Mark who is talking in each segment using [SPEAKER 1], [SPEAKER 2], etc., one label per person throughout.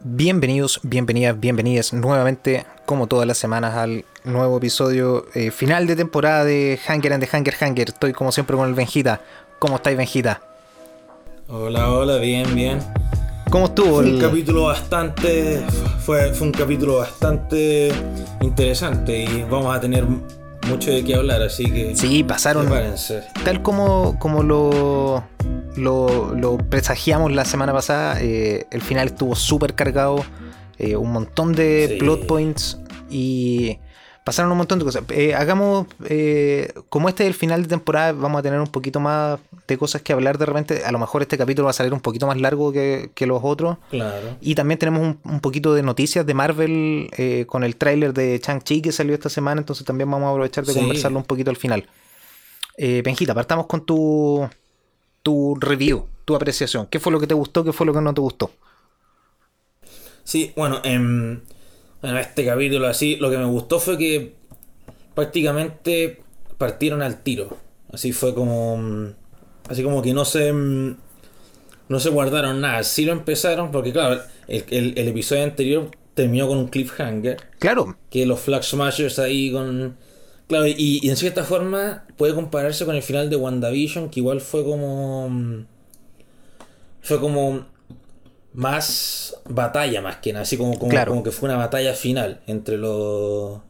[SPEAKER 1] Bienvenidos, bienvenidas, bienvenidas nuevamente, como todas las semanas, al nuevo episodio eh, final de temporada de Hanger and the Hanger Hanger. Estoy como siempre con el Benjita. ¿Cómo estáis, Benjita?
[SPEAKER 2] Hola, hola, bien, bien.
[SPEAKER 1] ¿Cómo estuvo?
[SPEAKER 2] Fue un capítulo bastante. Fue, fue un capítulo bastante interesante y vamos a tener mucho de qué hablar, así que.
[SPEAKER 1] Sí, pasaron
[SPEAKER 2] Prepárense.
[SPEAKER 1] tal como, como lo, lo, lo presagiamos la semana pasada, eh, el final estuvo súper cargado, eh, un montón de
[SPEAKER 2] Sí.
[SPEAKER 1] plot points y pasaron un montón de cosas. Eh, hagamos, eh, como este es el final de temporada, vamos a tener un poquito más de cosas que hablar de repente. A lo mejor este capítulo va a salir un poquito más largo que, que los otros.
[SPEAKER 2] Claro.
[SPEAKER 1] Y también tenemos un, un poquito de noticias de Marvel eh, con el tráiler de Chang-Chi que salió esta semana, entonces también vamos a aprovechar de
[SPEAKER 2] Sí.
[SPEAKER 1] conversarlo un poquito al final. Benjita, partamos con tu, tu review, tu apreciación. ¿Qué fue lo que te gustó, qué fue lo que no te gustó?
[SPEAKER 2] Sí, bueno, en bueno, este capítulo así, lo que me gustó fue que prácticamente partieron al tiro. Así fue como. mm, Así como que no se. mm, No se guardaron nada. Sí lo empezaron, porque claro, el, el- el episodio anterior terminó con un cliffhanger.
[SPEAKER 1] Claro,
[SPEAKER 2] Que los Flag Smashers ahí con. Claro, y, y en cierta forma puede compararse con el final de WandaVision, que igual fue como. mm, Fue como. Más batalla, más que nada. Así como, como,
[SPEAKER 1] Claro.
[SPEAKER 2] como que fue una batalla final entre los.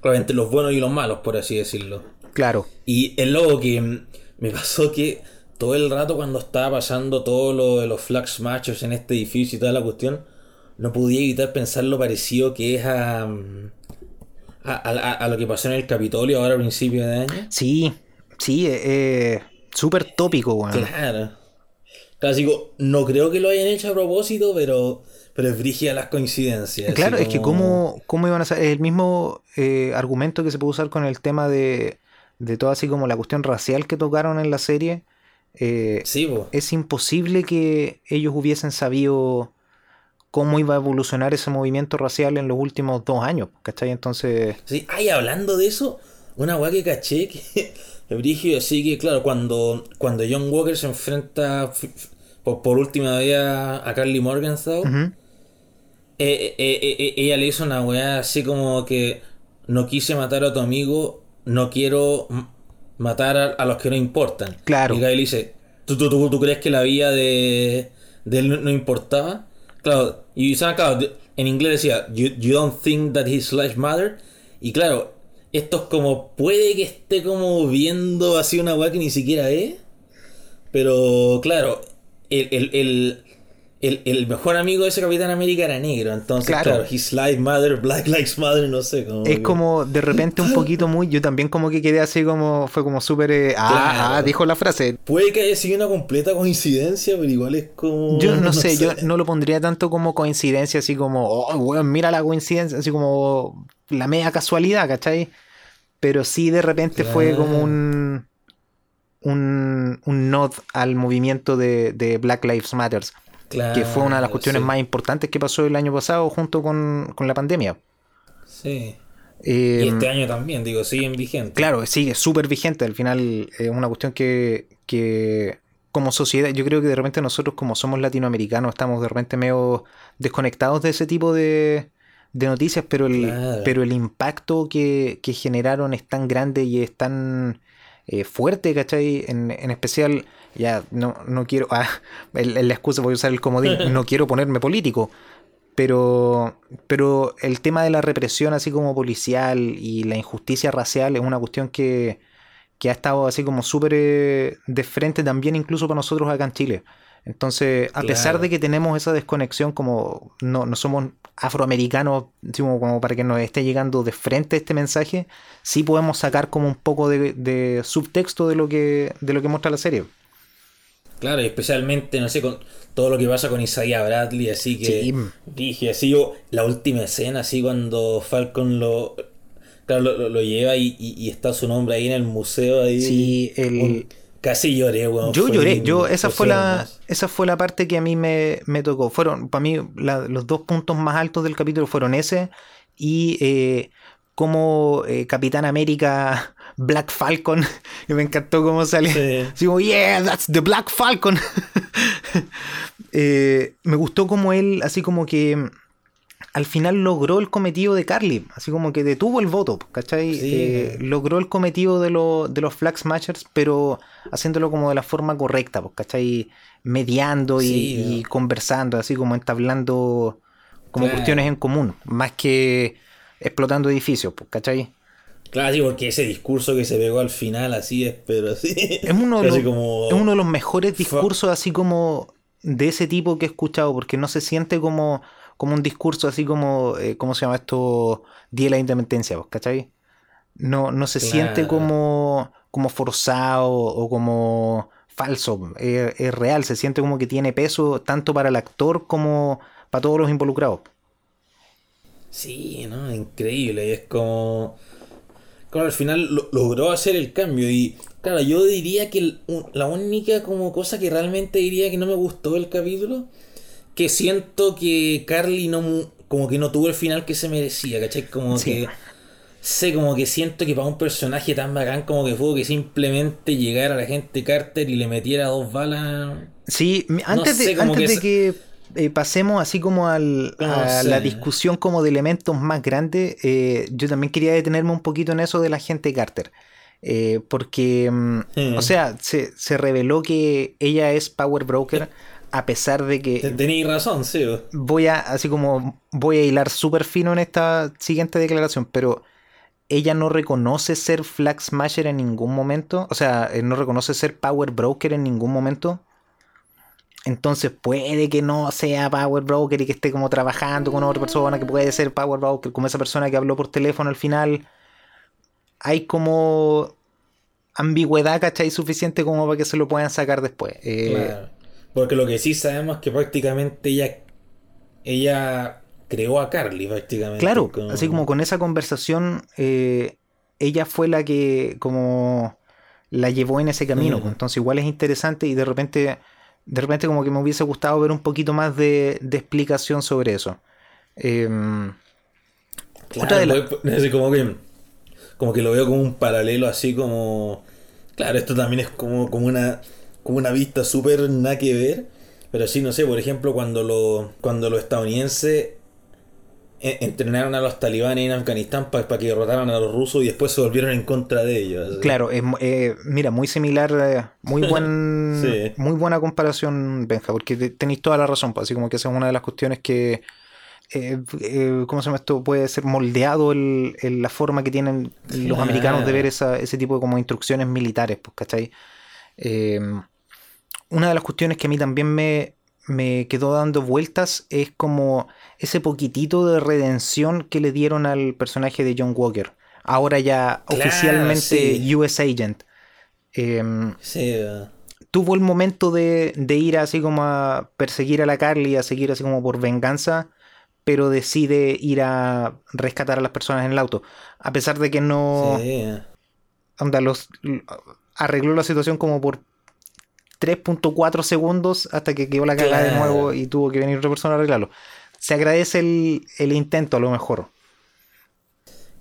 [SPEAKER 2] Claro, entre los buenos y los malos, por así decirlo.
[SPEAKER 1] claro.
[SPEAKER 2] Y el logo que mm, me pasó que todo el rato cuando estaba pasando todo lo de los Flag Smashers en este edificio y toda la cuestión, no podía evitar pensar lo parecido que es a, mm, a, a- a lo que pasó en el Capitolio ahora a principios de año.
[SPEAKER 1] Sí, sí, eh, eh, súper tópico, weón.
[SPEAKER 2] Claro. Claro, como, no creo que lo hayan hecho a propósito, pero, pero es brígida las coincidencias.
[SPEAKER 1] Claro, es que
[SPEAKER 2] como-
[SPEAKER 1] cómo, cómo iban a ser el mismo eh, argumento que se puede usar con el tema de, de todo así como la cuestión racial que tocaron en la serie. eh,
[SPEAKER 2] Sí,
[SPEAKER 1] es imposible que ellos hubiesen sabido cómo iba a evolucionar ese movimiento racial en los últimos dos años, ¿cachai? Entonces,
[SPEAKER 2] Sí, ay, hablando de eso, una weá que caché que brígido, así que claro, cuando, cuando John Walker se enfrenta por, por última vez a, Carly Morgenthau, eh, eh, eh, eh, ella le hizo una weá así como que no quise matar a tu amigo, no quiero matar a, a los que no importan.
[SPEAKER 1] Claro.
[SPEAKER 2] Y Gaby le dice, ¿tú, tú, tú, tú crees que la vida de, de él no importaba? Claro, y ¿sabes? claro, en inglés decía, you, you don't think that his life mattered? Y claro, esto es como, puede que esté como viendo así una weá que ni siquiera es. Pero claro, el, el, el, el, el mejor amigo de ese Capitán América era negro. Entonces,
[SPEAKER 1] Claro.
[SPEAKER 2] claro, his life matter, black lives matter, no sé. Como
[SPEAKER 1] es
[SPEAKER 2] que-
[SPEAKER 1] como de repente un poquito muy, yo también como que quedé así como, fue como súper, eh, ah,
[SPEAKER 2] Claro.
[SPEAKER 1] ah, dijo la frase.
[SPEAKER 2] Puede que haya sido una completa coincidencia, pero igual es como.
[SPEAKER 1] Yo no, sé, yo no lo pondría tanto como coincidencia, así como, oh, weón, mira la coincidencia, así como la media casualidad, ¿cachai? Pero sí de repente fue como un, un, un nod al movimiento de, de Black Lives Matters, que fue una de las cuestiones
[SPEAKER 2] sí.
[SPEAKER 1] más importantes que pasó el año pasado junto con, con la pandemia.
[SPEAKER 2] Sí.
[SPEAKER 1] Eh,
[SPEAKER 2] Y este año también, digo, siguen vigentes.
[SPEAKER 1] Claro, sigue súper vigente. Al final es una cuestión que, que como sociedad, yo creo que de repente nosotros como somos latinoamericanos estamos de repente medio desconectados de ese tipo de, de noticias, pero el,
[SPEAKER 2] Claro.
[SPEAKER 1] pero el impacto que, que generaron es tan grande y es tan eh, fuerte, ¿cachai? En, en especial, ya no, no quiero, ah, la excusa voy a usar el comodín, no quiero ponerme político. Pero, pero el tema de la represión así como policial y la injusticia racial es una cuestión que, que ha estado así como súper eh, de frente también incluso para nosotros acá en Chile. Entonces, a pesar de que tenemos esa desconexión como no, no somos afroamericanos, como para que nos esté llegando de frente este mensaje, sí podemos sacar como un poco de, de subtexto de lo que de lo que muestra la serie.
[SPEAKER 2] Claro, y especialmente, no sé, con todo lo que pasa con Isaiah Bradley, así que
[SPEAKER 1] Sí.
[SPEAKER 2] dije, así yo, la última escena, así cuando Falcon lo, claro, lo, lo- lleva y, y- y está su nombre ahí en el museo ahí.
[SPEAKER 1] Sí, el-
[SPEAKER 2] Un- casi lloré, weón.
[SPEAKER 1] Yo lloré, yo esa fue la esa fue la parte que a mí me, me tocó. Fueron para mí la- los dos puntos más altos del capítulo fueron ese y eh, como eh, Capitán América Black Falcon, que me encantó cómo.
[SPEAKER 2] Sí.
[SPEAKER 1] Así como, yeah, that's the Black Falcon. eh, me gustó como él, así como que al final logró el cometido de Carly, así como que detuvo el voto, ¿cachai? Eh, logró el cometido de, de los Flag Smashers, pero haciéndolo como de la forma correcta, ¿cachai? Mediando y, conversando, así como entablando como cuestiones en común, más que explotando edificios, ¿cachai?
[SPEAKER 2] Claro, sí, porque ese discurso que se pegó al final, así es, pero así.
[SPEAKER 1] Es uno, de los, es uno de los mejores discursos, así como de ese tipo que he escuchado, porque no se siente como como un discurso así como, eh, ¿cómo se llama esto? Día de la Independencia, ¿cachai? No, no se siente como, como forzado o como falso, es, real, se siente como que tiene peso tanto para el actor como para todos los involucrados.
[SPEAKER 2] Sí, ¿no? Increíble, es como... Claro, al final logró hacer el cambio y claro, yo diría que la única como cosa que realmente diría que no me gustó del capítulo que siento que Carly no como que no tuvo el final que se merecía, ¿cachai? Como que sé como que siento que para un personaje tan bacán como que fue que simplemente llegara la gente Carter y le metiera dos balas.
[SPEAKER 1] Sí, antes de, antes de que eh, pasemos así como al, a la discusión como de elementos más grandes, eh, yo también quería detenerme un poquito en eso de la gente Carter. Eh, porque, mm, o sea, se, se, reveló que ella es Power Broker a pesar de que...
[SPEAKER 2] Tenéis razón, sí.
[SPEAKER 1] Voy a, así como, voy a hilar súper fino en esta siguiente declaración, pero ella no reconoce ser Flag Smasher en ningún momento, o sea, no reconoce ser Power Broker en ningún momento. Entonces puede que no sea Power Broker y que esté como trabajando con otra persona que puede ser Power Broker, como esa persona que habló por teléfono al final. Hay como ambigüedad, ¿cachai? Suficiente como para que se lo puedan sacar después. Eh,
[SPEAKER 2] porque lo que sí sabemos es que prácticamente ella, ella creó a Carly prácticamente.
[SPEAKER 1] Claro, así como con esa conversación, eh, ella fue la que como la llevó en ese camino. Pues, entonces igual es interesante y de repente, de repente como que me hubiese gustado ver un poquito más de, explicación sobre eso.
[SPEAKER 2] Em, claro, como, que, como que lo veo como un paralelo así como... Claro, esto también es como, como una como una vista súper nada que ver. Pero sí, no sé, por ejemplo, cuando, lo, cuando los estadounidenses entrenaron a los talibanes en Afganistán para que derrotaran a los rusos y después se volvieron en contra de ellos.
[SPEAKER 1] Claro, eh, mira, muy similar, eh, muy buen, muy buena comparación, Benja, porque tenéis toda la razón, pues, así como que esa es una de las cuestiones que, eh, ¿cómo se llama esto? Puede ser moldeado en la forma que tienen los americanos de ver esa, ese tipo de como instrucciones militares, pues, ¿cachai? una de las cuestiones que a mí también me, quedó dando vueltas es como ese poquitito de redención que le dieron al personaje de John Walker. Ahora ya oficialmente US Agent. Em, tuvo el momento de, ir así como a perseguir a la Carly, a seguir así como por venganza, pero decide ir a rescatar a las personas en el auto. A pesar de que no... Onda, los, arregló la situación como por 3.4 segundos hasta que quedó la cagada de nuevo y tuvo que venir otra persona a arreglarlo. Se agradece el, intento a lo mejor.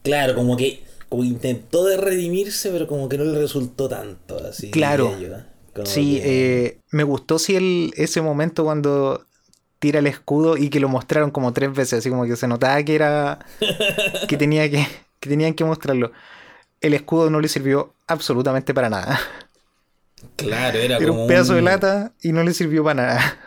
[SPEAKER 2] Claro, como que como intentó de redimirse, pero como que no le resultó tanto. Así
[SPEAKER 1] claro. ¿eh? Sí, eh, me gustó si el, ese momento cuando tira el escudo y que lo mostraron como tres veces, así como que se notaba que era que tenía que, que tenían que mostrarlo. El escudo no le sirvió absolutamente para nada.
[SPEAKER 2] Claro, era,
[SPEAKER 1] era un pedazo de lata y no le sirvió para nada.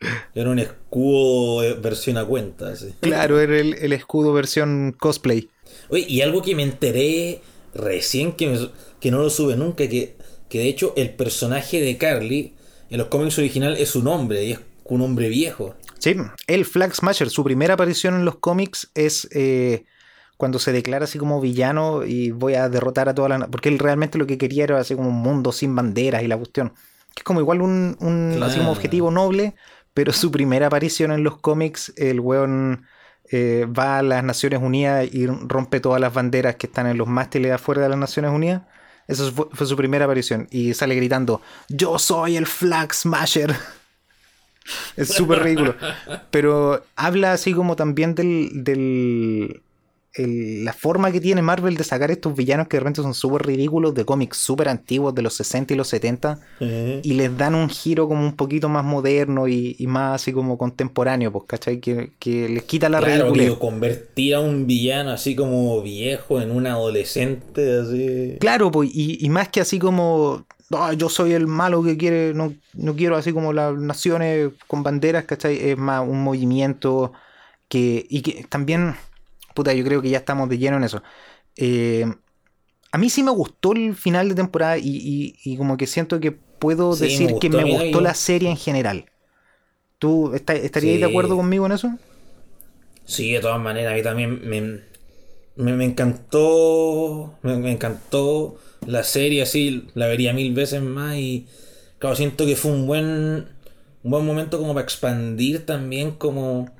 [SPEAKER 2] Era un escudo versión a cuenta.
[SPEAKER 1] Claro, era el, escudo versión cosplay.
[SPEAKER 2] Oye, y algo que me enteré recién que, que no lo sube nunca, que, que de hecho el personaje de Carly en los cómics original es un hombre y es un hombre viejo.
[SPEAKER 1] Sí, el Flag Smasher, su primera aparición en los cómics es eh, cuando se declara así como villano y voy a derrotar a toda la... Porque él realmente lo que quería era así como un mundo sin banderas y la cuestión. Que es como igual un, un objetivo noble, pero su primera aparición en los cómics, el weón eh, va a las Naciones Unidas y rompe todas las banderas que están en los mástiles afuera de las Naciones Unidas. Esa fue, su primera aparición. Y sale gritando, yo soy el Flag Smasher. es súper ridículo. Pero habla así como también del, la forma que tiene Marvel de sacar estos villanos que de repente son súper ridículos, de cómics súper antiguos de los 60 y los 70, y les dan un giro como un poquito más moderno y, más así como contemporáneo, pues, ¿cachai? Que, que les quita la
[SPEAKER 2] claro, ridiculez. convertir a un villano así como viejo en un adolescente, así.
[SPEAKER 1] Claro, pues, y, y más que así como yo soy el malo que quiere, no, no, quiero así como las naciones con banderas, ¿cachai? Es más un movimiento que, y que también puta, yo creo que ya estamos de lleno en eso. Eh, a mí sí me gustó el final de temporada y, como que siento que puedo decir que me gustó la serie en general. ¿Tú estarías de acuerdo conmigo en eso?
[SPEAKER 2] Sí, de todas maneras, a mí también me, me, encantó. Me, encantó la serie, así, la vería mil veces más y. Claro, siento que fue un buen. Un buen momento como para expandir también como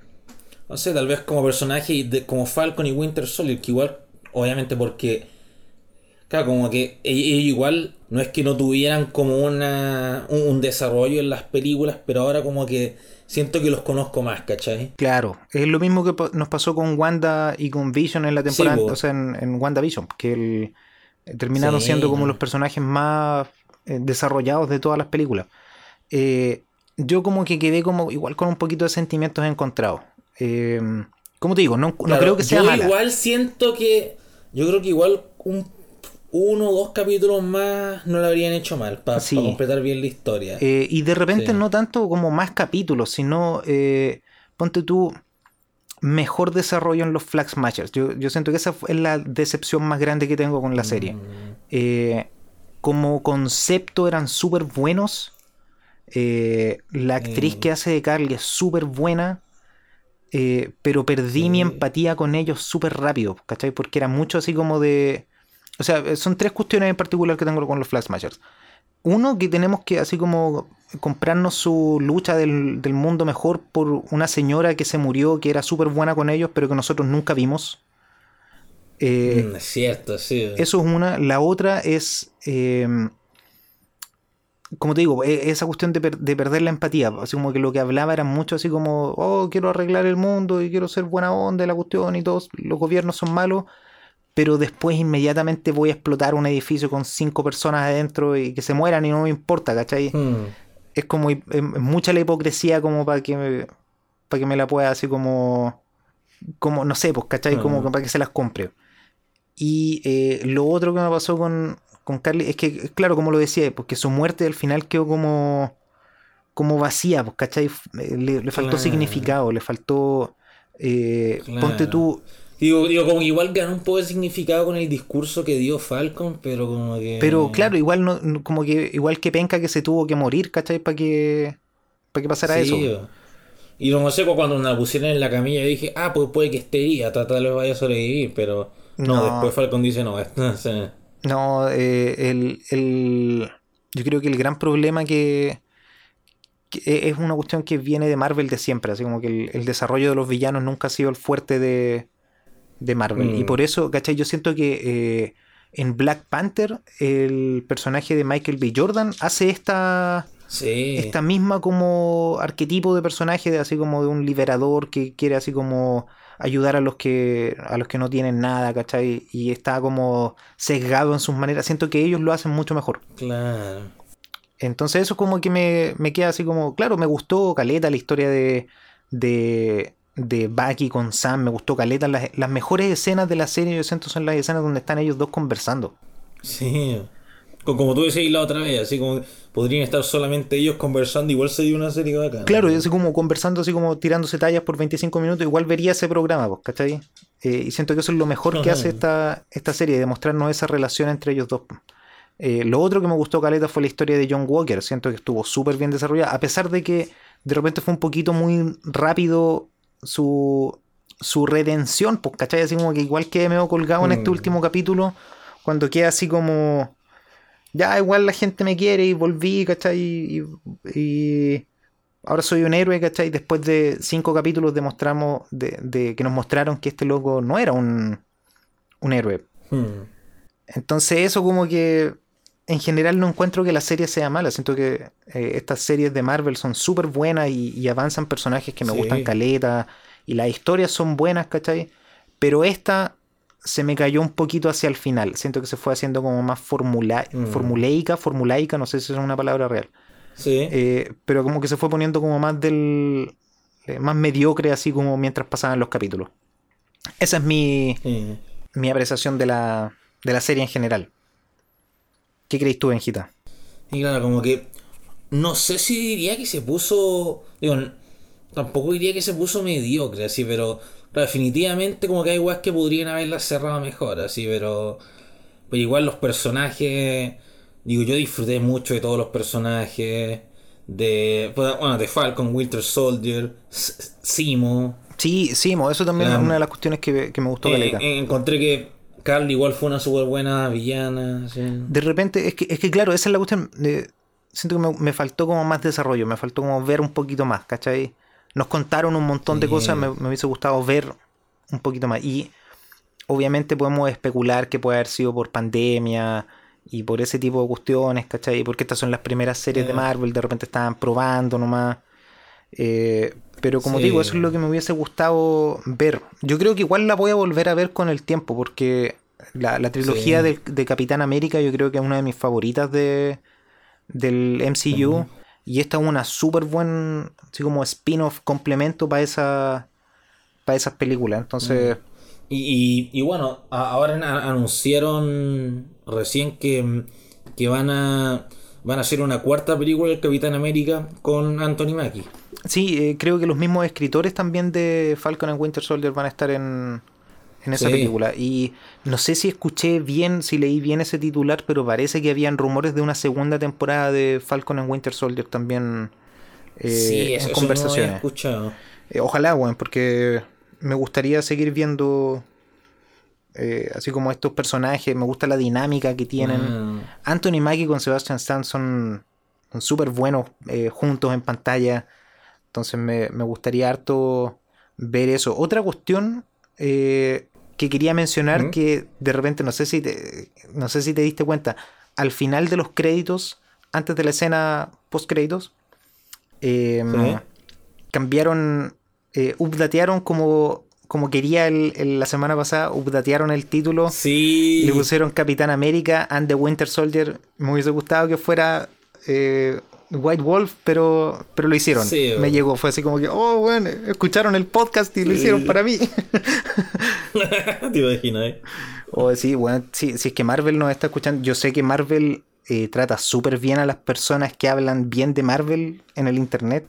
[SPEAKER 2] no sé, tal vez como personaje de, como Falcon y Winter Soldier, que igual, obviamente porque, claro, como que ellos igual no es que no tuvieran como una, un, desarrollo en las películas, pero ahora como que siento que los conozco más, ¿cachai?
[SPEAKER 1] Claro, es lo mismo que nos pasó con Wanda y con Vision en la temporada, o sea, en, en WandaVision, que terminaron siendo como los personajes más eh, desarrollados de todas las películas. Eh, yo como que quedé como igual con un poquito de sentimientos encontrados. Eh, como te digo, no, creo que sea
[SPEAKER 2] yo igual siento que. Yo creo que igual un uno o dos capítulos más no lo habrían hecho mal para completar bien la historia.
[SPEAKER 1] Eh, y de repente no tanto como más capítulos, sino eh, ponte tú mejor desarrollo en los Flag Smashers. Yo, yo, siento que esa es la decepción más grande que tengo con la serie. Mm. Eh, como concepto eran súper buenos. la actriz mm. que hace de Carly es súper buena. Eh, pero perdí mi empatía con ellos súper rápido, ¿cachai? Porque era mucho así como de... O sea, son tres cuestiones en particular que tengo con los Flash Smashers. Uno, que tenemos que así como comprarnos su lucha del, mundo mejor por una señora que se murió, que era súper buena con ellos, pero que nosotros nunca vimos.
[SPEAKER 2] Eh, mm, es cierto, sí.
[SPEAKER 1] Eso es una. La otra es... Eh, como te digo, e, esa cuestión de, perder la empatía, así como que lo que hablaba era mucho así como, oh, quiero arreglar el mundo y quiero ser buena onda de la cuestión y todos los gobiernos son malos, pero después inmediatamente voy a explotar un edificio con cinco personas adentro y que se mueran y no me importa, ¿cachai? Hmm. Es como mucha la hipocresía como para que me, para que me la pueda así como, como no sé, pues, ¿cachai? Como hmm. para que se las compre. Y eh, lo otro que me pasó con, con Carly, es que, claro, como lo decía, porque su muerte al final quedó como, como vacía, pues, ¿cachai? Eh, le, faltó significado, le faltó... Eh, ponte tú...
[SPEAKER 2] Digo, digo, como que igual ganó un poco de significado con el discurso que dio Falcon, pero como que...
[SPEAKER 1] Pero claro, igual no, como que igual que penca que se tuvo que morir, ¿cachai? Para que, para que pasara eso.
[SPEAKER 2] Y no sé, cuando la pusieron en la camilla dije, ah, pues puede que esté ahí, tratar de vaya a sobrevivir, pero no, después Falcon dice, no,
[SPEAKER 1] no no, eh, el, yo creo que el gran problema que, es una cuestión que viene de Marvel de siempre, así como que el, desarrollo de los villanos nunca ha sido el fuerte de, de Marvel. Y mm. por eso, ¿cachai? Yo siento que eh, en Black Panther el personaje de Michael B. Jordan hace esta... Esta misma como arquetipo de personaje, de, así como de un liberador que quiere así como ayudar a los que a los que no tienen nada, ¿cachai? Y está como sesgado en sus maneras. Siento que ellos lo hacen mucho mejor.
[SPEAKER 2] Claro.
[SPEAKER 1] Entonces eso como que me, me queda así como, claro, me gustó Caleta la historia de, de, de Bucky con Sam, me gustó Caleta. Las, las mejores escenas de la serie yo siento son las escenas donde están ellos dos conversando.
[SPEAKER 2] Sí. Como tú decías la otra vez, así como podrían estar solamente ellos conversando, igual sería una serie bacana.
[SPEAKER 1] Claro, así como conversando, así como tirándose tallas por 25 minutos, igual vería ese programa, pues, ¿cachai? Eh, y siento que eso es lo mejor que hace esta, esta serie, demostrarnos esa relación entre ellos dos. Eh, lo otro que me gustó, Caleta, fue la historia de John Walker. Siento que estuvo súper bien desarrollada, a pesar de que de repente fue un poquito muy rápido su, su redención, pues, ¿cachai? Así como que igual que me he colgado en este mm. último capítulo, cuando queda así como ya igual la gente me quiere y volví, ¿cachai? Y, ahora soy un héroe, ¿cachai? Después de cinco capítulos demostramos, de, que nos mostraron que este loco no era un, un héroe. Hmm. Entonces eso como que en general no encuentro que la serie sea mala. Siento que eh, estas series de Marvel son súper buenas y, avanzan personajes que me gustan caleta y las historias son buenas, ¿cachai? Pero esta se me cayó un poquito hacia el final. Siento que se fue haciendo como más formula
[SPEAKER 2] Mm.
[SPEAKER 1] formulaica, formulaica, no sé si es una palabra real.
[SPEAKER 2] Sí.
[SPEAKER 1] Eh, pero como que se fue poniendo como más del. eh, más mediocre, así como mientras pasaban los capítulos. Esa es mi,
[SPEAKER 2] Sí.
[SPEAKER 1] mi apreciación de la, de la serie en general. ¿Qué creéis tú, Benjita?
[SPEAKER 2] Y claro, como que. No sé si diría que se puso. Digo, tampoco diría que se puso mediocre, así, pero. Claro, definitivamente, como que hay weas que podrían haberla cerrado mejor, así, pero. Pero igual los personajes. Digo, yo disfruté mucho de todos los personajes. De. Bueno, de Falcon, Winter Soldier, Simo.
[SPEAKER 1] Sí, sí, mo, eso también es una de las cuestiones que, que me gustó.
[SPEAKER 2] Eh, eh, encontré que Carl igual fue una súper buena villana.
[SPEAKER 1] de repente, es que, es que claro, esa es la cuestión. de- siento que me, me faltó como más desarrollo, me faltó como ver un poquito más, ¿cachai? Nos contaron un montón de cosas, me, me hubiese gustado ver un poquito más. Y obviamente podemos especular que puede haber sido por pandemia y por ese tipo de cuestiones, ¿cachai? Porque estas son las primeras series de. Marvel, de repente estaban probando nomás. Eh, pero como
[SPEAKER 2] Sí.
[SPEAKER 1] digo, eso es lo que me hubiese gustado ver. Yo creo que igual la voy a volver a ver con el tiempo, porque la, la trilogía
[SPEAKER 2] Sí.
[SPEAKER 1] de, Capitán América yo creo que es una de mis favoritas de, del MCU. Y esta es una súper buen, así como spin-off complemento para esa, para esas películas. Entonces,
[SPEAKER 2] Y, y, y bueno, ahora anunciaron recién que, que van a van a hacer una cuarta película del Capitán América con Anthony Mackie.
[SPEAKER 1] sí, eh, creo que los mismos escritores también de Falcon and Winter Soldier van a estar en, en esa
[SPEAKER 2] Sí.
[SPEAKER 1] película. Y no sé si escuché bien, si leí bien ese titular, pero parece que habían rumores de una segunda temporada de Falcon and Winter Soldier también eh,
[SPEAKER 2] sí,
[SPEAKER 1] en
[SPEAKER 2] eso, eso no había
[SPEAKER 1] conversaciones.
[SPEAKER 2] escuchado.
[SPEAKER 1] Eh, ojalá, weón, porque me gustaría seguir viendo eh, así como estos personajes, me gusta la dinámica que tienen.
[SPEAKER 2] Ah,
[SPEAKER 1] Anthony Mackie con Sebastian Stan son son súper buenos juntos en pantalla. Entonces me, me gustaría harto ver eso. Otra cuestión eh, que quería mencionar
[SPEAKER 2] ¿Mm?
[SPEAKER 1] que de repente no sé si te, no sé si te diste cuenta. Al final de los créditos, antes de la escena post créditos, eh,
[SPEAKER 2] Sí.
[SPEAKER 1] cambiaron, eh, updatearon como, como quería el- el- la semana pasada, updatearon el título.
[SPEAKER 2] Sí.
[SPEAKER 1] Le pusieron Capitán América and the Winter Soldier. Me hubiese gustado que fuera eh, White Wolf, pero, pero lo hicieron.
[SPEAKER 2] Sí,
[SPEAKER 1] Me llegó, fue así como que, oh, bueno, escucharon el podcast y lo hicieron para mí.
[SPEAKER 2] Te imaginas, ¿eh?
[SPEAKER 1] o sí, bueno, sí, si es que Marvel nos está escuchando, yo sé que Marvel eh, trata súper bien a las personas que hablan bien de Marvel en el internet.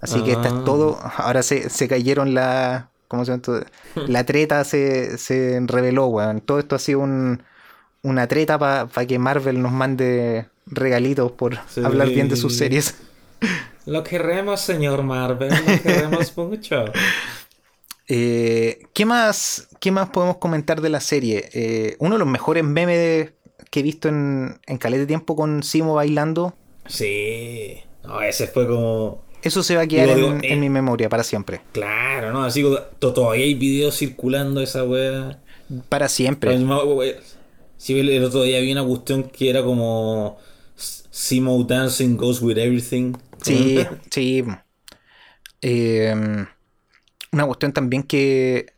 [SPEAKER 1] Así que esta
[SPEAKER 2] Ah.
[SPEAKER 1] es todo. Ahora se, se cayeron la. ¿Cómo se llama? La treta se, se reveló, weón. Todo esto ha sido un, una treta para que Marvel nos mande regalitos por
[SPEAKER 2] Sí.
[SPEAKER 1] hablar bien de sus series.
[SPEAKER 2] Lo queremos, señor Marvel, lo queremos mucho.
[SPEAKER 1] Eh, ¿qué, más, ¿Qué más podemos comentar de la serie? Eh, uno de los mejores memes que he visto en, en caleta de tiempo con Simo bailando.
[SPEAKER 2] Sí. No, ese fue como.
[SPEAKER 1] Eso se va a quedar
[SPEAKER 2] Digo,
[SPEAKER 1] en,
[SPEAKER 2] digo,
[SPEAKER 1] en
[SPEAKER 2] eh,
[SPEAKER 1] mi memoria para siempre.
[SPEAKER 2] Claro, ¿no? Así todavía hay videos circulando esa wea.
[SPEAKER 1] Para siempre.
[SPEAKER 2] Si el el otro día había una cuestión que era como Simo Dancing Goes With Everything.
[SPEAKER 1] Sí, sí. Eh, una cuestión también que,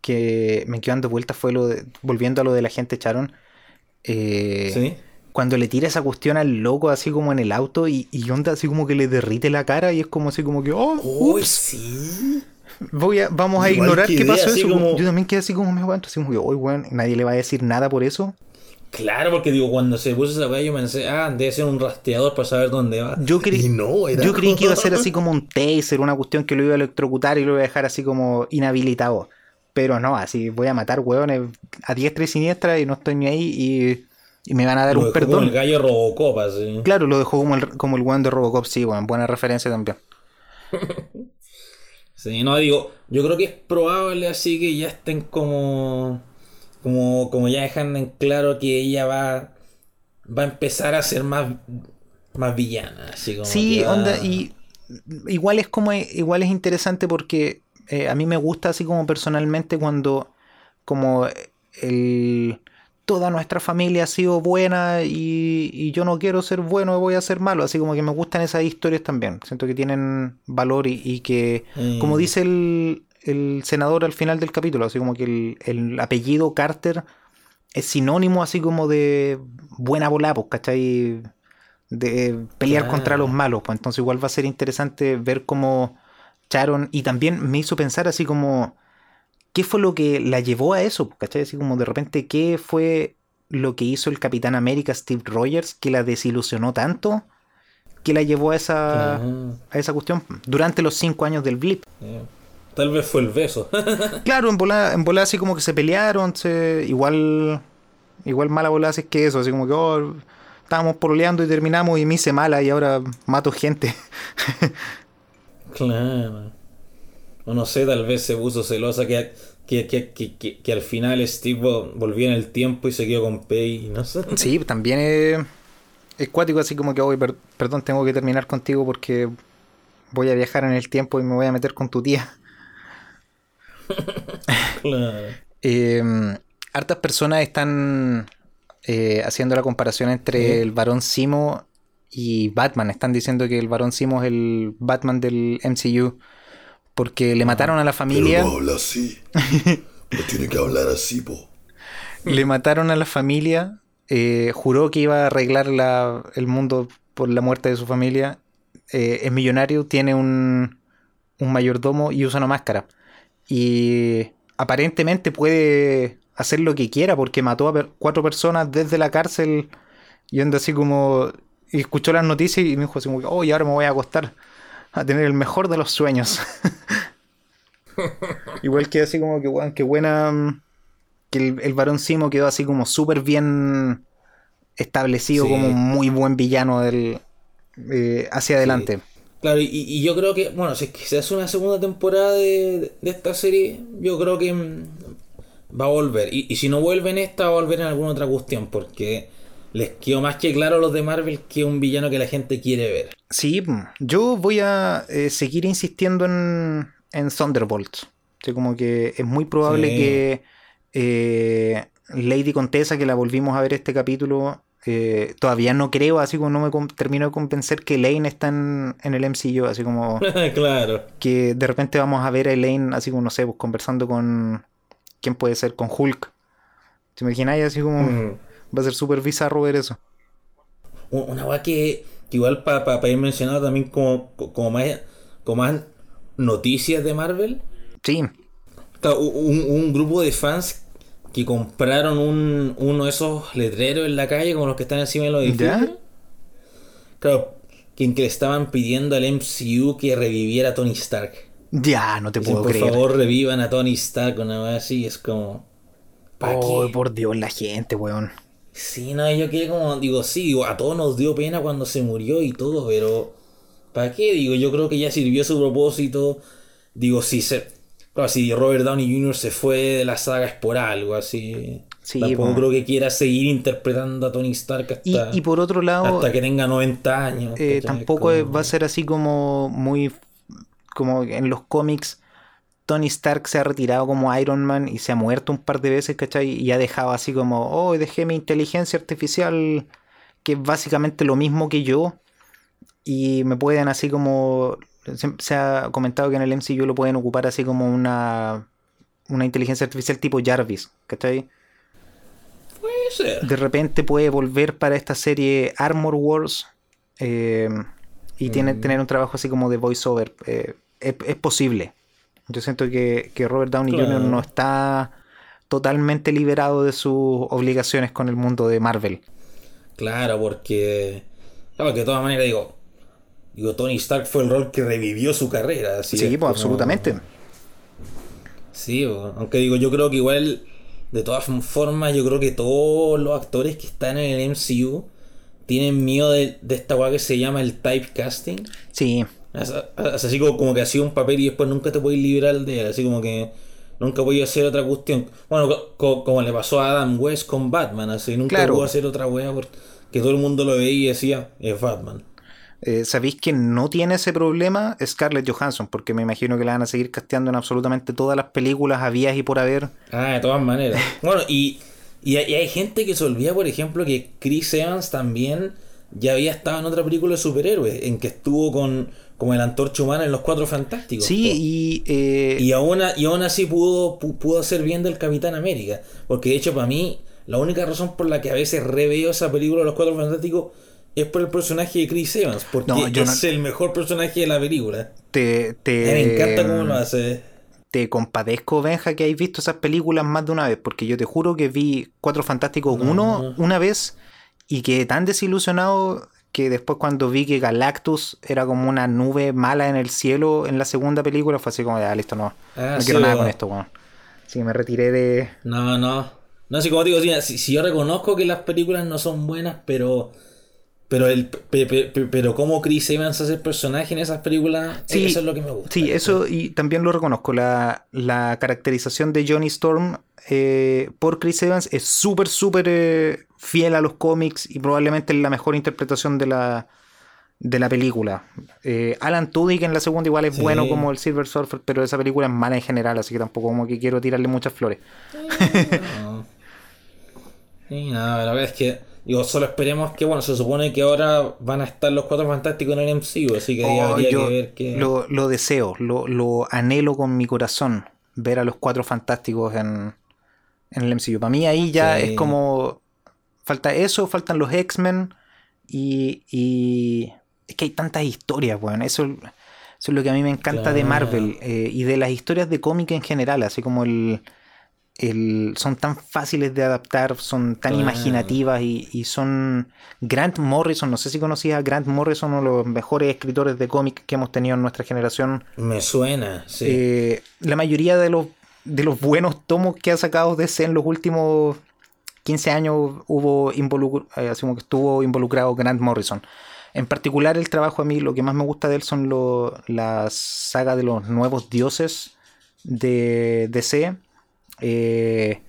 [SPEAKER 1] que me quedó dando vueltas fue lo de, volviendo a lo de la gente Charon. eh,
[SPEAKER 2] Sí.
[SPEAKER 1] Cuando le tira esa cuestión al loco así como en el auto y, y onda así como que le derrite la cara y es como así como que, oh,
[SPEAKER 2] Uy,
[SPEAKER 1] ups,
[SPEAKER 2] sí.
[SPEAKER 1] voy a, vamos a
[SPEAKER 2] Igual
[SPEAKER 1] ignorar qué pasó eso.
[SPEAKER 2] como-
[SPEAKER 1] Yo también quedé así como me aguanto, así como que, uy, weón, nadie le va a decir nada por eso.
[SPEAKER 2] Claro, porque digo, cuando se puso esa wea yo pensé, ah, debe ser un rastreador para saber dónde va.
[SPEAKER 1] Yo creí,
[SPEAKER 2] Y no, era
[SPEAKER 1] yo creí que iba a ser
[SPEAKER 2] como-
[SPEAKER 1] así como un taser, una cuestión que lo iba a electrocutar y lo iba a dejar así como inhabilitado. Pero no, así voy a matar hueones a diestra y siniestra y no estoy ni ahí y, y me van a dar
[SPEAKER 2] Lo
[SPEAKER 1] un
[SPEAKER 2] dejó como
[SPEAKER 1] perdón.
[SPEAKER 2] el gallo Robocop, así.
[SPEAKER 1] Claro, lo dejó como el, como el weón de Robocop, sí, weón, buena referencia también.
[SPEAKER 2] Sí, no, digo, yo creo que es probable así que ya estén como. Como, como ya dejando en claro que ella va. Va a empezar a ser más. Más villana, así como.
[SPEAKER 1] Sí,
[SPEAKER 2] va-
[SPEAKER 1] onda, y igual es como igual es interesante porque eh, a mí me gusta así como personalmente cuando como el toda nuestra familia ha sido buena y, y yo no quiero ser bueno, voy a ser malo, así como que me gustan esas historias también, siento que tienen valor y, y que
[SPEAKER 2] Mm.
[SPEAKER 1] como dice el, el senador al final del capítulo, así como que el, el apellido Carter es sinónimo así como de buena bola, pues, ¿cachai? De pelear contra los malos, pues entonces igual va a ser interesante ver cómo Sharon, y también me hizo pensar así como, ¿qué fue lo que la llevó a eso? Pues, ¿Cachai? Así como de repente, ¿qué fue lo que hizo el Capitán América Steve Rogers que la desilusionó tanto? que la llevó a esa, a esa cuestión durante los cinco años del blip.
[SPEAKER 2] Tal vez fue el beso.
[SPEAKER 1] claro, en volada, en así como que se pelearon, se, igual igual mala volada así es que eso, así como que oh, estábamos pololeando y terminamos y me hice mala y ahora mato gente.
[SPEAKER 2] claro. O no sé, tal vez se puso celosa que, que, que, que, al final Steve volvió en el tiempo y se quedó con Pei, no sé.
[SPEAKER 1] Sí, también es, es cuático así como que, hoy perdón, tengo que terminar contigo porque voy a viajar en el tiempo y me voy a meter con tu tía. Em, hartas personas están eh, haciendo la comparación entre el varón Simo y Batman. Están diciendo que el varón Simo es el Batman del MCU porque le mataron a la familia.
[SPEAKER 3] no habla así. no tiene que hablar así, po.
[SPEAKER 1] Le mataron a la familia. Eh, juró que iba a arreglar el mundo por la muerte de su familia. Eh, es millonario, tiene un, un mayordomo y usa una máscara. Y aparentemente puede hacer lo que quiera porque mató a cuatro personas desde la cárcel y anda así como... Y escuchó las noticias y me dijo así como, oh, y ahora me voy a acostar a tener el mejor de los sueños. Igual que así como que, bueno, que buena... Que el, varón Simo quedó así como súper bien establecido como un muy buen villano del, eh, hacia adelante.
[SPEAKER 2] Claro, y, yo creo que, bueno, si es que se hace una segunda temporada de, esta serie, yo creo que mm, va a volver. Y, si no vuelve en esta, va a volver en alguna otra cuestión, porque les quedó más que claro a los de Marvel que un villano que la gente quiere ver.
[SPEAKER 1] Sí, mm, yo voy a eh, seguir insistiendo en, en Thunderbolt. como que es muy probable que eh, Lady Contessa, que la volvimos a ver este capítulo, eh, todavía no creo, así como no me termino de convencer que Elaine está en, el MCU, así como...
[SPEAKER 2] claro.
[SPEAKER 1] Que de repente vamos a ver a Elaine, así como, no sé, pues conversando con... ¿Quién puede ser? Con Hulk. ¿Te imagináis? Así como... Mm. Va a ser súper bizarro ver eso.
[SPEAKER 2] Una weá que, igual para ir mencionado también como, como, más, como más noticias de Marvel.
[SPEAKER 1] Sí.
[SPEAKER 2] Un, un grupo de fans que compraron un, uno de esos letreros en la calle como los que están encima de los edificios. Claro, quien que le estaban pidiendo al MCU que reviviera a Tony Stark.
[SPEAKER 1] Ya, no te puedo
[SPEAKER 2] creer. Por favor, revivan a Tony Stark, una vez así, es como.
[SPEAKER 1] oh, por Dios, la gente, weón.
[SPEAKER 2] Sí, no, yo quedé como, digo, sí, digo, a todos nos dio pena cuando se murió y todo, pero. ¿Para qué? Digo, yo creo que ya sirvió su propósito. Digo, si se Claro, si Robert Downey Jr. se fue de la saga es por algo, así. Sí, Tampoco creo que quiera seguir interpretando a Tony Stark hasta,
[SPEAKER 1] y, por otro lado,
[SPEAKER 2] hasta que tenga 90 años.
[SPEAKER 1] Eh, tampoco va a ser así como muy. como en los cómics. Tony Stark se ha retirado como Iron Man y se ha muerto un par de veces, ¿cachai? Y ha dejado así como, oh, dejé mi inteligencia artificial, que es básicamente lo mismo que yo. Y me pueden así como se ha comentado que en el MCU lo pueden ocupar así como una, una inteligencia artificial tipo Jarvis, ¿cachai?
[SPEAKER 2] Puede ser.
[SPEAKER 1] De repente puede volver para esta serie Armor Wars eh, y tiene, mm. tener un trabajo así como de voiceover. Eh, es, posible. Yo siento que, Robert Downey Jr. no está totalmente liberado de sus obligaciones con el mundo de Marvel.
[SPEAKER 2] Claro, porque. Claro, que de todas maneras digo, Digo, Tony Stark fue el rol que revivió su carrera. Así
[SPEAKER 1] sí, pues, absolutamente.
[SPEAKER 2] Sí, aunque digo, yo creo que igual, de todas formas, yo creo que todos los actores que están en el MCU tienen miedo de, esta weá que se llama el typecasting.
[SPEAKER 1] Sí.
[SPEAKER 2] así como, como que hacía un papel y después nunca te puedes liberar de él. Así como que nunca podía hacer otra cuestión. Bueno, como, le pasó a Adam West con Batman, así nunca pudo hacer otra weá porque todo el mundo lo veía y decía, es Batman.
[SPEAKER 1] Eh, ¿Sabéis que no tiene ese problema Scarlett Johansson? Porque me imagino que la van a seguir casteando en absolutamente todas las películas, habías y por haber.
[SPEAKER 2] Ah, de todas maneras. bueno, y, y, hay, gente que se olvida, por ejemplo, que Chris Evans también ya había estado en otra película de superhéroes, en que estuvo con, como el antorcha humana en los Cuatro Fantásticos.
[SPEAKER 1] Sí,
[SPEAKER 2] po.
[SPEAKER 1] y. eh,
[SPEAKER 2] Y aún, y aún así pudo, pu- pudo hacer bien del Capitán América. Porque de hecho, para mí, la única razón por la que a veces reveo esa película de los Cuatro Fantásticos es por el personaje de Chris Evans. Porque
[SPEAKER 1] No, yo
[SPEAKER 2] es
[SPEAKER 1] no-
[SPEAKER 2] el mejor personaje de la película.
[SPEAKER 1] te, te,
[SPEAKER 2] me encanta cómo lo hace.
[SPEAKER 1] te compadezco, Benja, que hayas visto esas películas más de una vez, porque yo te juro que vi Cuatro Fantásticos 1 una vez y quedé tan desilusionado que después cuando vi que Galactus era como una nube mala en el cielo en la segunda película, fue así como, ya, listo, no,
[SPEAKER 2] Ah,
[SPEAKER 1] no
[SPEAKER 2] sí,
[SPEAKER 1] quiero nada con esto, weón. Así que me retiré de...
[SPEAKER 2] No, no. No, así como digo, si, si yo reconozco que las películas no son buenas, pero. Pero el pe- pe- pe- pero como Chris Evans hace el personaje en esas películas,
[SPEAKER 1] Sí,
[SPEAKER 2] eso es lo que me gusta.
[SPEAKER 1] Sí, eso y también lo reconozco. La, la caracterización de Johnny Storm eh, por Chris Evans es súper, súper eh, fiel a los cómics y probablemente es la mejor interpretación de la, de la película. Eh, Alan Tudyk en la segunda igual es
[SPEAKER 2] Sí.
[SPEAKER 1] bueno como el Silver Surfer, pero esa película es mala en general, así que tampoco como que quiero tirarle muchas flores.
[SPEAKER 2] No. Sí, no, la verdad es que. Digo, solo esperemos que, bueno, se supone que ahora van a estar los cuatro fantásticos en el MCU, así que ahí
[SPEAKER 1] Oh,
[SPEAKER 2] habría
[SPEAKER 1] yo
[SPEAKER 2] que ver que.
[SPEAKER 1] lo, lo deseo, lo, lo anhelo con mi corazón, ver a los cuatro fantásticos en, en el MCU. Para mí ahí ya
[SPEAKER 2] Sí.
[SPEAKER 1] es como... Falta eso, faltan los X-Men y, y... Es que hay tantas historias, weón. Eso, eso es lo que a mí me encanta de. Marvel eh, y de las historias de cómic en general, así como el... el- son tan fáciles de adaptar, son tan
[SPEAKER 2] Claro.
[SPEAKER 1] imaginativas y, y son Grant Morrison, no sé si conocías a Grant Morrison, uno de los mejores escritores de cómic que hemos tenido en nuestra generación.
[SPEAKER 2] Me suena, sí.
[SPEAKER 1] Eh, la mayoría de los, de los buenos tomos que ha sacado DC en los últimos 15 años hubo eh, que estuvo involucrado Grant Morrison. En particular el trabajo a mí, lo que más me gusta de él son lo- la saga de los nuevos dioses de DC. Eh,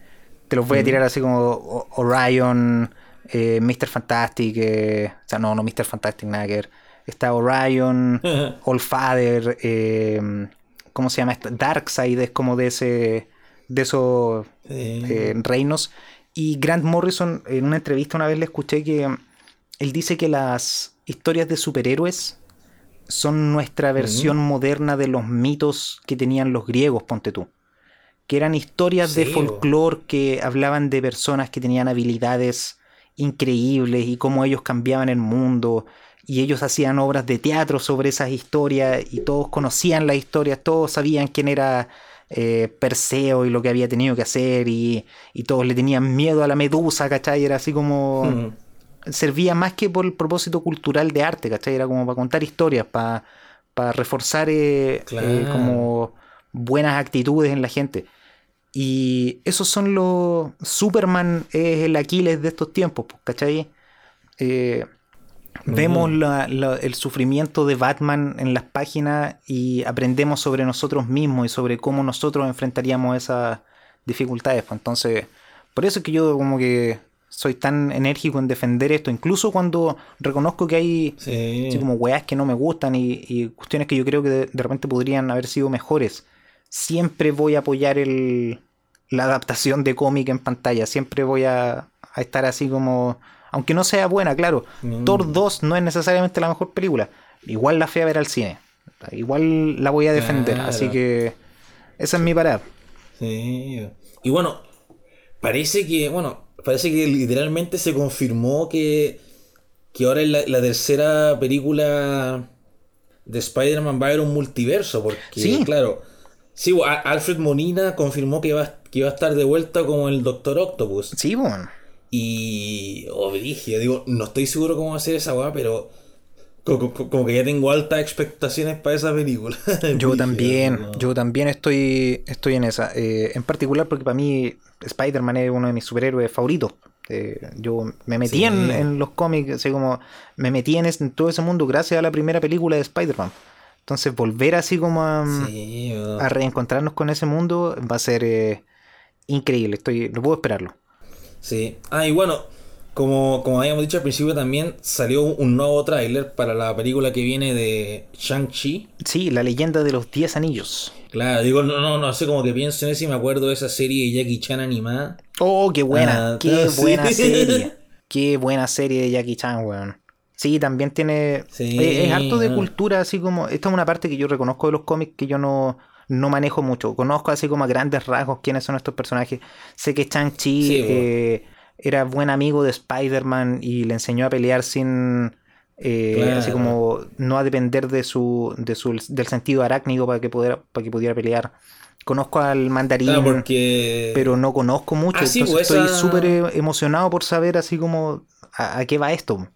[SPEAKER 1] te los voy a tirar así como Orion, eh, Mr. Fantastic, eh, o sea, no, no Mr. Fantastic, nada que ver. Está Orion, Allfather, eh, ¿cómo se llama? Darkseid es como de ese, de esos
[SPEAKER 2] Sí.
[SPEAKER 1] reinos. Y Grant Morrison, en una entrevista una vez le escuché que mm, él dice que las historias de superhéroes son nuestra versión moderna de los mitos que tenían los griegos, ponte tú. Que eran historias de folclore que hablaban de personas que tenían habilidades increíbles y cómo ellos cambiaban el mundo. Y ellos hacían obras de teatro sobre esas historias y todos conocían las historias, todos sabían quién era eh, Perseo y lo que había tenido que hacer y, y todos le tenían miedo a la medusa, ¿cachai? Era así como
[SPEAKER 2] Ujú.
[SPEAKER 1] servía más que por el propósito cultural de arte, ¿cachai? Era como para contar historias, para, para reforzar eh, eh, como buenas actitudes en la gente. Y esos son los... Superman es el Aquiles de estos tiempos, pues, ¿cachai? Eh, Vemos la- la- el sufrimiento de Batman en las páginas y aprendemos sobre nosotros mismos y sobre cómo nosotros enfrentaríamos esas dificultades. pues. Entonces, por eso es que yo como que soy tan enérgico en defender esto, incluso cuando reconozco que hay
[SPEAKER 2] Sí.
[SPEAKER 1] como weas que no me gustan y, y cuestiones que yo creo que de, de repente podrían haber sido mejores. Siempre voy a apoyar el, la adaptación de cómic en pantalla, siempre voy a, a estar así como... Aunque no sea buena, claro.
[SPEAKER 2] Mm.
[SPEAKER 1] Thor 2 no es necesariamente la mejor película. Igual la fui a ver al cine. Igual la voy a defender.
[SPEAKER 2] Claro.
[SPEAKER 1] Así que esa es mi parada.
[SPEAKER 2] Sí. Y bueno, parece que, bueno, parece que literalmente se confirmó que, que ahora es la, la tercera película de Spider-Man va a haber un multiverso, porque,
[SPEAKER 1] Sí.
[SPEAKER 2] claro, sí, Alfred Molina confirmó que va, que iba a estar de vuelta como el Doctor Octopus.
[SPEAKER 1] Sí, bueno.
[SPEAKER 2] Y, oh, brígido, digo, no estoy seguro cómo va a ser esa weá, pero co- co- como, que ya tengo altas expectaciones para esa película.
[SPEAKER 1] Yo también,
[SPEAKER 2] no.
[SPEAKER 1] yo también estoy, estoy en esa. Eh, en particular porque para mí Spider-Man es uno de mis superhéroes favoritos. Eh, yo me metí
[SPEAKER 2] Sí.
[SPEAKER 1] en, en los cómics, así como me metí en, ese- en todo ese mundo gracias a la primera película de Spider-Man. Entonces volver así como a,
[SPEAKER 2] Sí, weón.
[SPEAKER 1] a reencontrarnos con ese mundo va a ser eh, increíble. Estoy, no puedo esperarlo.
[SPEAKER 2] Sí. Ah, y bueno, como, como habíamos dicho al principio también salió un nuevo tráiler para la película que viene de Shang-Chi.
[SPEAKER 1] Sí, la leyenda de los 10 anillos.
[SPEAKER 2] Claro, digo, no, no, no sé, como que pienso en eso y me acuerdo de esa serie de Jackie Chan animada.
[SPEAKER 1] Oh, qué buena,
[SPEAKER 2] Ah,
[SPEAKER 1] qué buena serie. Qué buena serie de Jackie Chan, weón. Sí, también tiene.
[SPEAKER 2] Sí,
[SPEAKER 1] es, es harto de cultura, así como. Esta es una parte que yo reconozco de los cómics que yo no, no manejo mucho. Conozco así como a grandes rasgos quiénes son estos personajes. Sé que Chang-Chi
[SPEAKER 2] Sí,
[SPEAKER 1] eh, era buen amigo de Spider-Man y le enseñó a pelear sin. eh,
[SPEAKER 2] Claro.
[SPEAKER 1] Así como no a depender de su, de su del sentido arácnido para que pudiera, para que pudiera pelear. Conozco al mandarín,
[SPEAKER 2] Claro, porque.
[SPEAKER 1] pero no conozco mucho.
[SPEAKER 2] Ah, sí,
[SPEAKER 1] entonces
[SPEAKER 2] pues,
[SPEAKER 1] estoy
[SPEAKER 2] esa-
[SPEAKER 1] súper eh, emocionado por saber así como a, a qué va esto.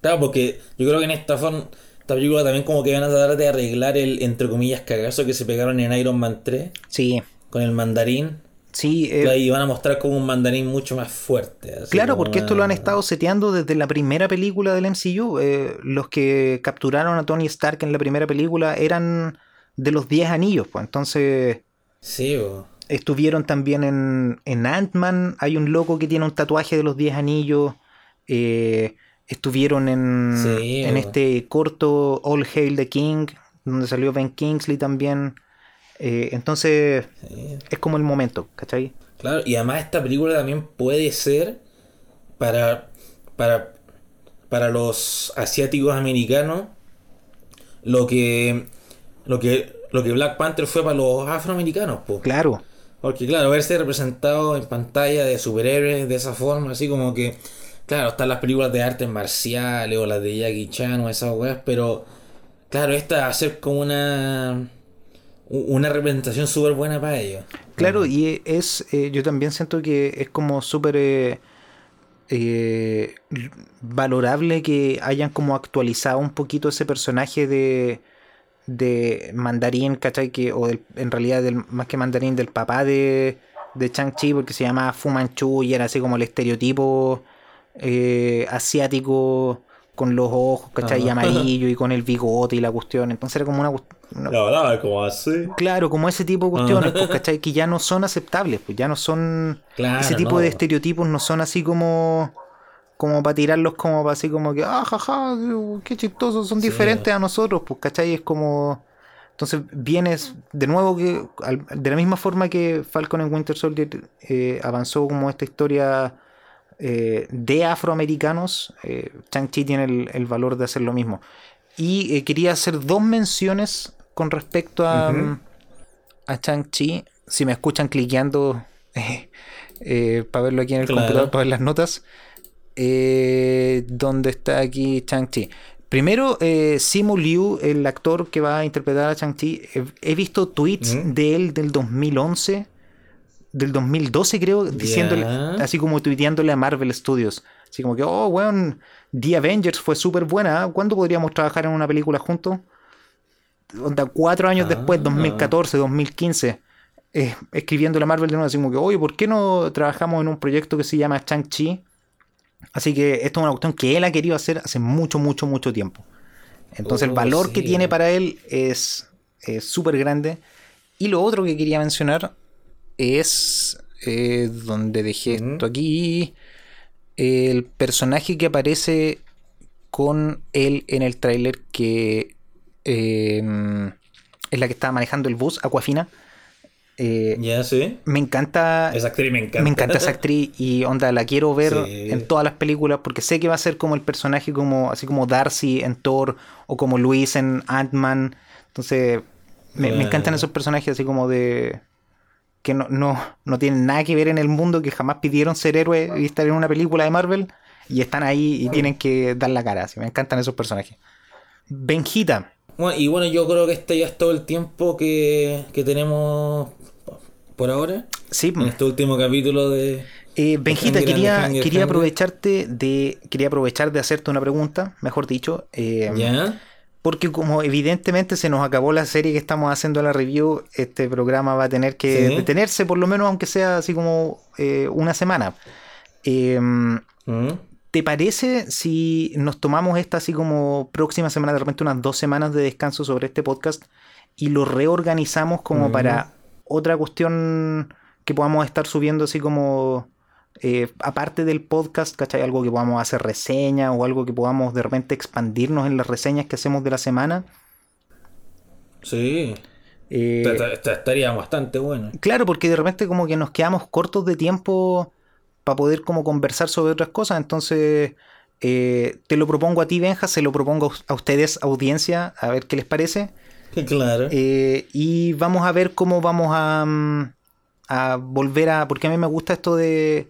[SPEAKER 2] Claro, porque yo creo que en esta forma. Esta película también como que van a tratar de arreglar el, entre comillas, cagazo que se pegaron en Iron Man 3
[SPEAKER 1] Sí,
[SPEAKER 2] con el mandarín.
[SPEAKER 1] sí. eh,
[SPEAKER 2] y van a mostrar como un mandarín mucho más fuerte.
[SPEAKER 1] Claro, porque esto lo han estado seteando desde la primera película del MCU. Eh, los que capturaron a Tony Stark en la primera película eran de los 10 anillos, pues entonces
[SPEAKER 2] Sí, bo.
[SPEAKER 1] estuvieron también en, en Ant-Man. Hay un loco que tiene un tatuaje de los 10 anillos. Eh, estuvieron en,
[SPEAKER 2] Sí,
[SPEAKER 1] en este corto All Hail the King, donde salió Ben Kingsley también. Eh, entonces
[SPEAKER 2] Sí.
[SPEAKER 1] es como el momento, ¿cachai?
[SPEAKER 2] Claro, y además esta película también puede ser para, para, para los asiáticos americanos lo que, lo que, lo que Black Panther fue para los afroamericanos, po.
[SPEAKER 1] Claro.
[SPEAKER 2] Porque claro, verse representado en pantalla de superhéroes de esa forma, así como que, claro, están las películas de artes marciales o las de Jackie Chan o esas weas, pero claro, esta va a ser como una una representación súper buena para ellos.
[SPEAKER 1] Claro, y es, eh, yo también siento que es como súper eh, eh, valorable que hayan como actualizado un poquito ese personaje de, de Mandarín, ¿cachai? Que, o del- en realidad del, más que Mandarín, del papá de, de Chang-Chi, porque se llamaba Fu Manchu y era así como el estereotipo eh, asiático con los ojos, ¿cachai? Y amarillo y con el bigote y la cuestión. Entonces era como una, una-
[SPEAKER 2] La verdad, como así.
[SPEAKER 1] Claro, como ese tipo de cuestiones, pues, ¿cachai? Que ya no son aceptables, pues ya no son.
[SPEAKER 2] Claro,
[SPEAKER 1] ese tipo
[SPEAKER 2] no.
[SPEAKER 1] de estereotipos no son así como. Como para tirarlos como para así como que, ah, jaja, qué chistosos, son
[SPEAKER 2] Sí.
[SPEAKER 1] diferentes a nosotros, pues, ¿cachai? Es como. Entonces vienes de nuevo que, de la misma forma que Falcon en Winter Soldier eh, avanzó como esta historia eh, de afroamericanos, eh, Chang-Chi tiene el, el valor de hacer lo mismo. Y eh, quería hacer dos menciones con respecto a, Chang-Chi. Si me escuchan cliqueando para verlo aquí en el
[SPEAKER 2] Claro.
[SPEAKER 1] computador, para ver las notas. ¿Dónde está aquí Chang-Chi? Primero, eh, Simu Liu, el actor que va a interpretar a Chang-Chi, he, he visto tweets de él del 2011, del 2012 creo, diciéndole, así como tuiteándole a Marvel Studios. Así como que, oh, weón, The Avengers fue súper buena. ¿ah? ¿Cuándo podríamos trabajar en una película juntos? Onda, cuatro años
[SPEAKER 2] Ah.
[SPEAKER 1] después, 2014, 2015, eh, escribiéndole a Marvel de nuevo, así como que, oye, ¿por qué no trabajamos en un proyecto que se llama Chang-Chi? Así que esto es una cuestión que él ha querido hacer hace mucho, mucho, mucho tiempo. Entonces el
[SPEAKER 2] Oh,
[SPEAKER 1] valor que tiene para él es súper grande. Y lo otro que quería mencionar es eh, donde dejé esto aquí. El personaje que aparece con él en el tráiler que eh, es la que estaba manejando el bus, Aquafina. Eh,
[SPEAKER 2] Ya, sí.
[SPEAKER 1] me encanta
[SPEAKER 2] Esa actriz me encanta.
[SPEAKER 1] me encanta esa actriz y onda la quiero ver
[SPEAKER 2] Sí.
[SPEAKER 1] en todas las películas porque sé que va a ser como el personaje como así como Darcy en Thor o como Luis en Ant-Man. Entonces me, encantan esos personajes así como de que no, no, no tienen nada que ver en el mundo, que jamás pidieron ser héroes y estar en una película de Marvel y están ahí y tienen que dar la cara. así, me encantan esos personajes. Benjita.
[SPEAKER 2] Bueno, y bueno, yo creo que este ya es todo el tiempo que, que tenemos por ahora.
[SPEAKER 1] Sí,
[SPEAKER 2] En este último capítulo de.
[SPEAKER 1] Eh, Benjita, quería,
[SPEAKER 2] Hanger,
[SPEAKER 1] quería aprovecharte de. Quería aprovechar de hacerte una pregunta, mejor dicho. eh,
[SPEAKER 2] ¿Ya?
[SPEAKER 1] Porque como evidentemente se nos acabó la serie que estamos haciendo la review, este programa va a tener que
[SPEAKER 2] Sí.
[SPEAKER 1] detenerse por lo menos aunque sea así como eh, una semana. Eh,
[SPEAKER 2] ¿Mm?
[SPEAKER 1] ¿Te parece si nos tomamos esta así como próxima semana, de repente unas dos semanas de descanso sobre este podcast y lo reorganizamos como
[SPEAKER 2] Ujú.
[SPEAKER 1] para otra cuestión que podamos estar subiendo así como eh, aparte del podcast, ¿cachai? Algo que podamos hacer reseña o algo que podamos de repente expandirnos en las reseñas que hacemos de la semana.
[SPEAKER 2] Sí.
[SPEAKER 1] Eh,
[SPEAKER 2] Esta- esta estaría bastante bueno.
[SPEAKER 1] Claro, porque de repente como que nos quedamos cortos de tiempo para poder como conversar sobre otras cosas, entonces Eh, te lo propongo a ti, Benja, se lo propongo a ustedes, audiencia, a ver qué les parece.
[SPEAKER 2] Claro.
[SPEAKER 1] Eh, y vamos a ver cómo vamos a, mm, a volver a... Porque a mí me gusta esto de,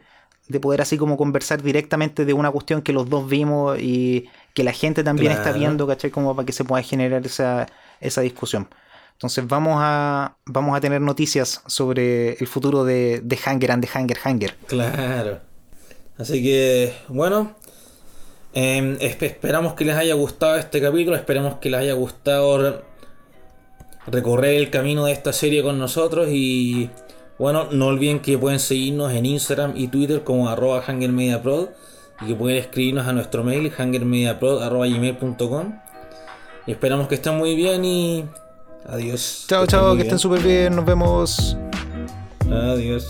[SPEAKER 1] de poder así como conversar directamente de una cuestión que los dos vimos y que la gente también está viendo, ¿cachai? Como para que se pueda generar esa, esa discusión. Entonces vamos a, vamos a tener noticias sobre el futuro de, de Hanger and the Hanger Hanger.
[SPEAKER 2] Claro. Así que, bueno. em, esp- esperamos que les haya gustado este capítulo. Esperemos que les haya gustado re- recorrer el camino de esta serie con nosotros. Y bueno, no olviden que pueden seguirnos en Instagram y Twitter como arroba hangermediaprod. Y que pueden escribirnos a nuestro mail hangermediaprod.gmail.com Y esperamos que estén muy bien y adiós.
[SPEAKER 1] Chao, chao, que estén súper bien, nos vemos.
[SPEAKER 2] Adiós.